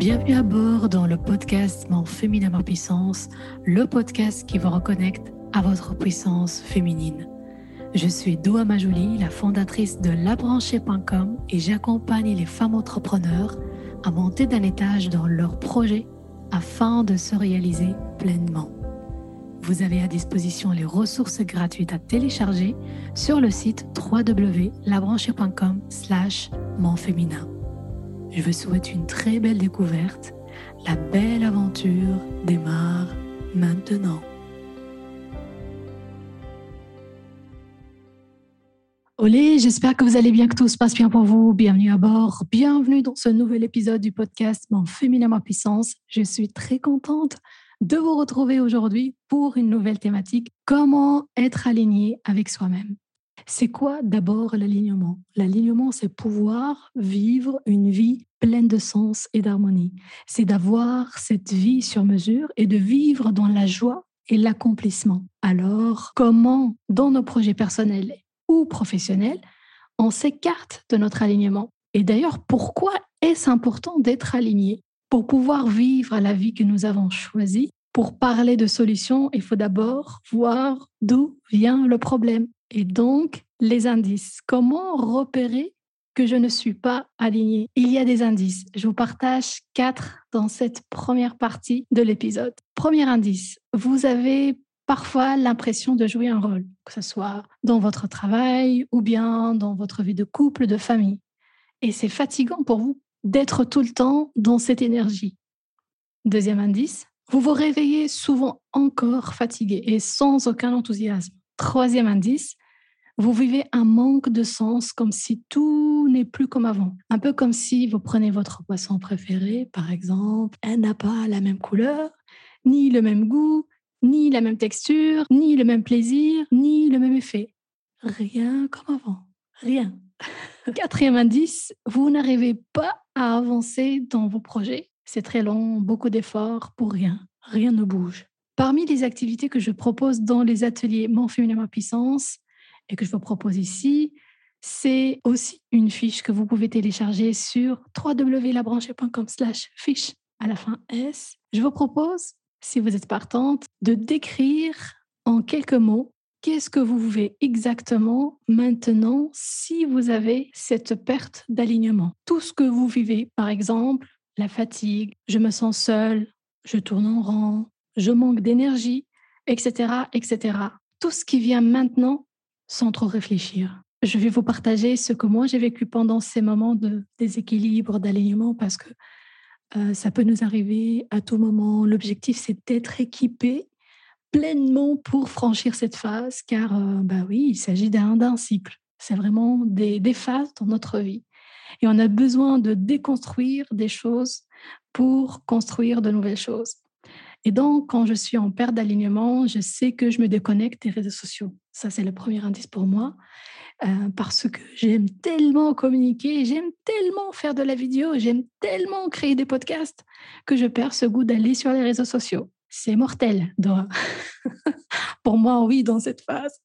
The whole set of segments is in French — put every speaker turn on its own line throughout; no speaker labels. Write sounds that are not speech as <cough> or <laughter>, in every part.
Bienvenue à bord dans le podcast Mon féminin ma puissance, le podcast qui vous reconnecte à votre puissance féminine. Je suis Doua Majouli, la fondatrice de labranchée.com et j'accompagne les femmes entrepreneurs à monter d'un étage dans leurs projets afin de se réaliser pleinement. Vous avez à disposition les ressources gratuites à télécharger sur le site www.labranchée.com slash. Je vous souhaite une très belle découverte. La belle aventure démarre maintenant. Olé, j'espère que vous allez bien, que tout se passe bien pour vous. Bienvenue à bord. Bienvenue dans ce nouvel épisode du podcast Mon féminin ma puissance. Je suis très contente de vous retrouver aujourd'hui pour une nouvelle thématique, comment être aligné avec soi-même? C'est quoi d'abord l'alignement? L'alignement, c'est pouvoir vivre une vie pleine de sens et d'harmonie. C'est d'avoir cette vie sur mesure et de vivre dans la joie et l'accomplissement. Alors, comment, dans nos projets personnels ou professionnels, on s'écarte de notre alignement? Et d'ailleurs, pourquoi est-ce important d'être aligné? Pour pouvoir vivre la vie que nous avons choisie, pour parler de solutions, il faut d'abord voir d'où vient le problème. Et donc, les indices. Comment repérer que je ne suis pas aligné Il y a des indices. Je vous partage quatre dans cette première partie de l'épisode. Premier indice, vous avez parfois l'impression de jouer un rôle, que ce soit dans votre travail ou bien dans votre vie de couple, de famille. Et c'est fatigant pour vous d'être tout le temps dans cette énergie. Deuxième indice, vous vous réveillez souvent encore fatigué et sans aucun enthousiasme. Troisième indice, vous vivez un manque de sens comme si tout n'est plus comme avant. Un peu comme si vous prenez votre poisson préféré, par exemple, elle n'a pas la même couleur, ni le même goût, ni la même texture, ni le même plaisir, ni le même effet. Rien comme avant. Rien. <laughs> Quatrième indice, vous n'arrivez pas à avancer dans vos projets. C'est très long, beaucoup d'efforts pour rien. Rien ne bouge. Parmi les activités que je propose dans les ateliers Mon féminin ma puissance et que je vous propose ici, c'est aussi une fiche que vous pouvez télécharger sur www.labranchée.com slash fiche à la fin S. Je vous propose si vous êtes partante, de décrire en quelques mots qu'est-ce que vous vivez exactement maintenant si vous avez cette perte d'alignement. Tout ce que vous vivez, par exemple, la fatigue, je me sens seule, je tourne en rond, je manque d'énergie, etc., etc. Tout ce qui vient maintenant sans trop réfléchir. Je vais vous partager ce que moi j'ai vécu pendant ces moments de déséquilibre, d'alignement, parce que euh, ça peut nous arriver à tout moment. L'objectif, c'est d'être équipé pleinement pour franchir cette phase, car euh, bah oui, il s'agit d'un cycle. C'est vraiment des, des phases dans notre vie. Et on a besoin de déconstruire des choses pour construire de nouvelles choses. Et donc, quand je suis en perte d'alignement, je sais que je me déconnecte des réseaux sociaux. Ça, c'est le premier indice pour moi. Euh, parce que j'aime tellement communiquer, j'aime tellement faire de la vidéo, j'aime tellement créer des podcasts que je perds ce goût d'aller sur les réseaux sociaux. C'est mortel, Dora. <laughs> Pour moi, oui, dans cette phase.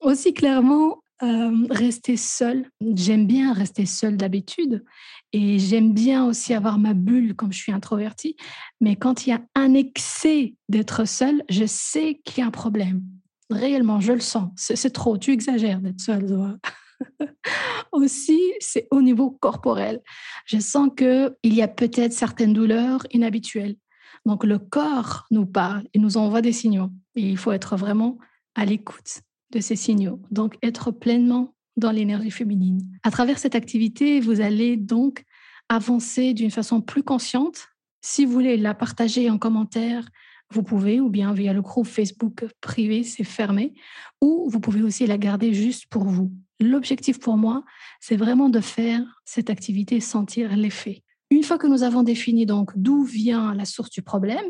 Aussi clairement, euh, rester seule. J'aime bien rester seule d'habitude et j'aime bien aussi avoir ma bulle comme je suis introvertie. Mais quand il y a un excès d'être seule, je sais qu'il y a un problème. Réellement, je le sens. C'est trop. Tu exagères d'être seule, <laughs> Aussi, c'est au niveau corporel. Je sens qu'il y a peut-être certaines douleurs inhabituelles. Donc, le corps nous parle et nous envoie des signaux. Et il faut être vraiment à l'écoute de ces signaux. Donc, être pleinement dans l'énergie féminine. À travers cette activité, vous allez donc avancer d'une façon plus consciente. Si vous voulez la partager en commentaire, vous pouvez, ou bien via le groupe Facebook privé, c'est fermé, ou vous pouvez aussi la garder juste pour vous. L'objectif pour moi, c'est vraiment de faire cette activité sentir l'effet. Une fois que nous avons défini donc d'où vient la source du problème,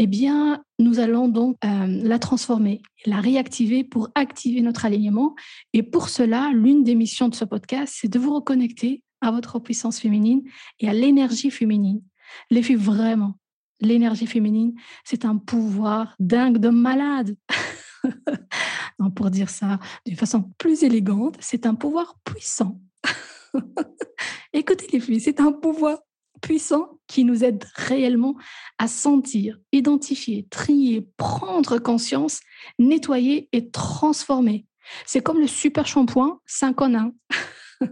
eh bien, nous allons donc euh, la transformer, la réactiver pour activer notre alignement. Et pour cela, l'une des missions de ce podcast, c'est de vous reconnecter à votre puissance féminine et à l'énergie féminine. Les filles, vraiment, l'énergie féminine, c'est un pouvoir dingue de malade. <laughs> pour dire ça d'une façon plus élégante, c'est un pouvoir puissant. <laughs> Écoutez les filles, c'est un pouvoir puissants qui nous aident réellement à sentir, identifier, trier, prendre conscience, nettoyer et transformer. C'est comme le super shampoing 5 en 1. <laughs>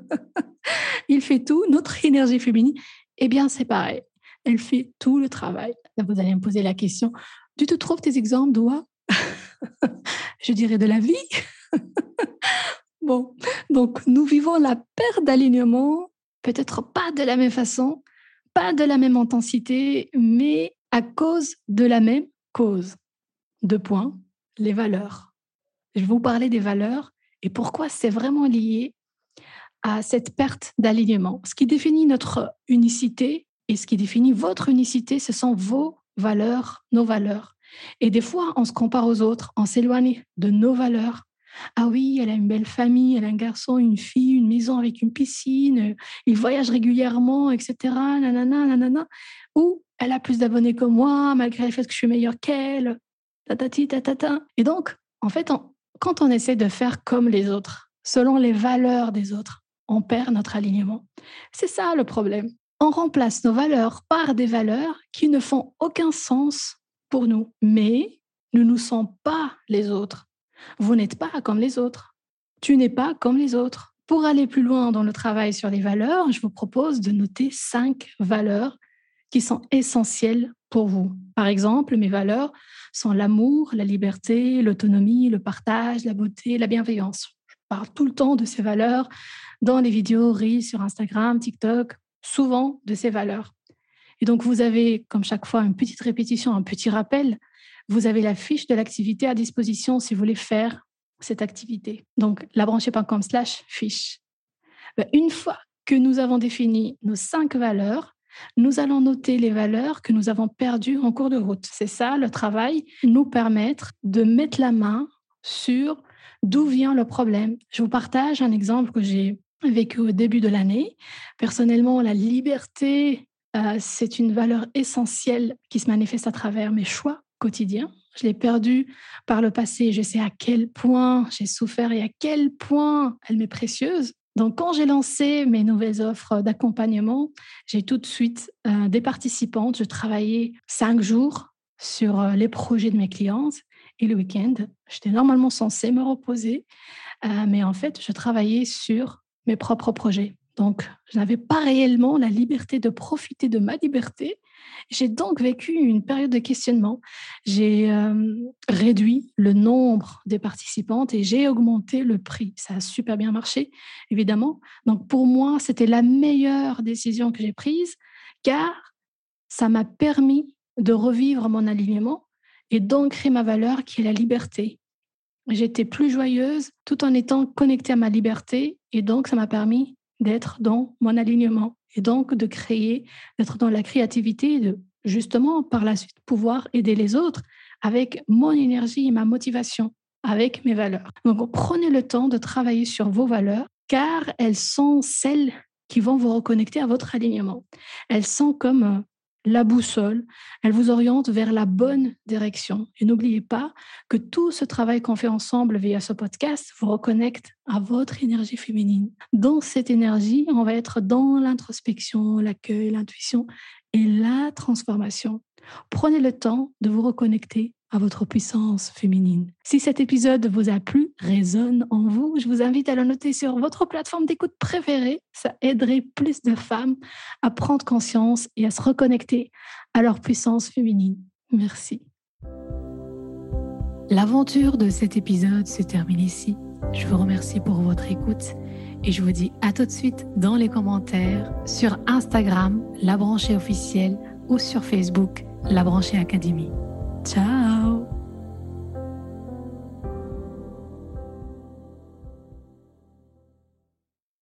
Il fait tout, notre énergie féminine, eh bien c'est pareil. Elle fait tout le travail. Vous allez me poser la question, tu te trouves tes exemples d'où <laughs> Je dirais de la vie. <laughs> bon, donc nous vivons la perte d'alignement, peut-être pas de la même façon, pas de la même intensité, mais à cause de la même cause. Deux points, les valeurs. Je vais vous parler des valeurs et pourquoi c'est vraiment lié à cette perte d'alignement. Ce qui définit notre unicité et ce qui définit votre unicité, ce sont vos valeurs, nos valeurs. Et des fois, on se compare aux autres, on s'éloigne de nos valeurs ah oui, elle a une belle famille, elle a un garçon, une fille, une maison avec une piscine, il voyage régulièrement, etc. Nanana, nanana. Ou elle a plus d'abonnés que moi, malgré le fait que je suis meilleure qu'elle. Tatati, tatata. Et donc, en fait, quand on essaie de faire comme les autres, selon les valeurs des autres, on perd notre alignement. C'est ça le problème. On remplace nos valeurs par des valeurs qui ne font aucun sens pour nous, mais nous ne sommes pas les autres. Vous n'êtes pas comme les autres. Tu n'es pas comme les autres. Pour aller plus loin dans le travail sur les valeurs, je vous propose de noter cinq valeurs qui sont essentielles pour vous. Par exemple, mes valeurs sont l'amour, la liberté, l'autonomie, le partage, la beauté, la bienveillance. Je parle tout le temps de ces valeurs dans les vidéos, Reels sur Instagram, TikTok, souvent de ces valeurs. Et donc, vous avez, comme chaque fois, une petite répétition, un petit rappel vous avez la fiche de l'activité à disposition si vous voulez faire cette activité. Donc, labrancher.com slash fiche. Ben, une fois que nous avons défini nos cinq valeurs, nous allons noter les valeurs que nous avons perdues en cours de route. C'est ça le travail, nous permettre de mettre la main sur d'où vient le problème. Je vous partage un exemple que j'ai vécu au début de l'année. Personnellement, la liberté, euh, c'est une valeur essentielle qui se manifeste à travers mes choix quotidien. Je l'ai perdu par le passé. Je sais à quel point j'ai souffert et à quel point elle m'est précieuse. Donc, quand j'ai lancé mes nouvelles offres d'accompagnement, j'ai tout de suite euh, des participantes. Je travaillais cinq jours sur euh, les projets de mes clientes et le week-end, j'étais normalement censée me reposer, mais en fait, je travaillais sur mes propres projets. Donc, je n'avais pas réellement la liberté de profiter de ma liberté j'ai donc vécu une période de questionnement. J'ai euh, réduit le nombre des participantes et j'ai augmenté le prix. Ça a super bien marché, évidemment. Donc pour moi, c'était la meilleure décision que j'ai prise car ça m'a permis de revivre mon alignement et d'ancrer ma valeur qui est la liberté. J'étais plus joyeuse tout en étant connectée à ma liberté et donc ça m'a permis d'être dans mon alignement et donc de créer, d'être dans la créativité de justement par la suite pouvoir aider les autres avec mon énergie et ma motivation, avec mes valeurs. Donc prenez le temps de travailler sur vos valeurs car elles sont celles qui vont vous reconnecter à votre alignement. Elles sont comme euh, la boussole, elle vous oriente vers la bonne direction. Et n'oubliez pas que tout ce travail qu'on fait ensemble via ce podcast vous reconnecte à votre énergie féminine. Dans cette énergie, on va être dans l'introspection, l'accueil, l'intuition et la transformation. Prenez le temps de vous reconnecter à votre puissance féminine. Si cet épisode vous a plu, résonne en vous, je vous invite à le noter sur votre plateforme d'écoute préférée. Ça aiderait plus de femmes à prendre conscience et à se reconnecter à leur puissance féminine. Merci. L'aventure de cet épisode se termine ici. Je vous remercie pour votre écoute et je vous dis à tout de suite dans les commentaires sur Instagram, la branchée officielle ou sur Facebook, la branchée académie. Ciao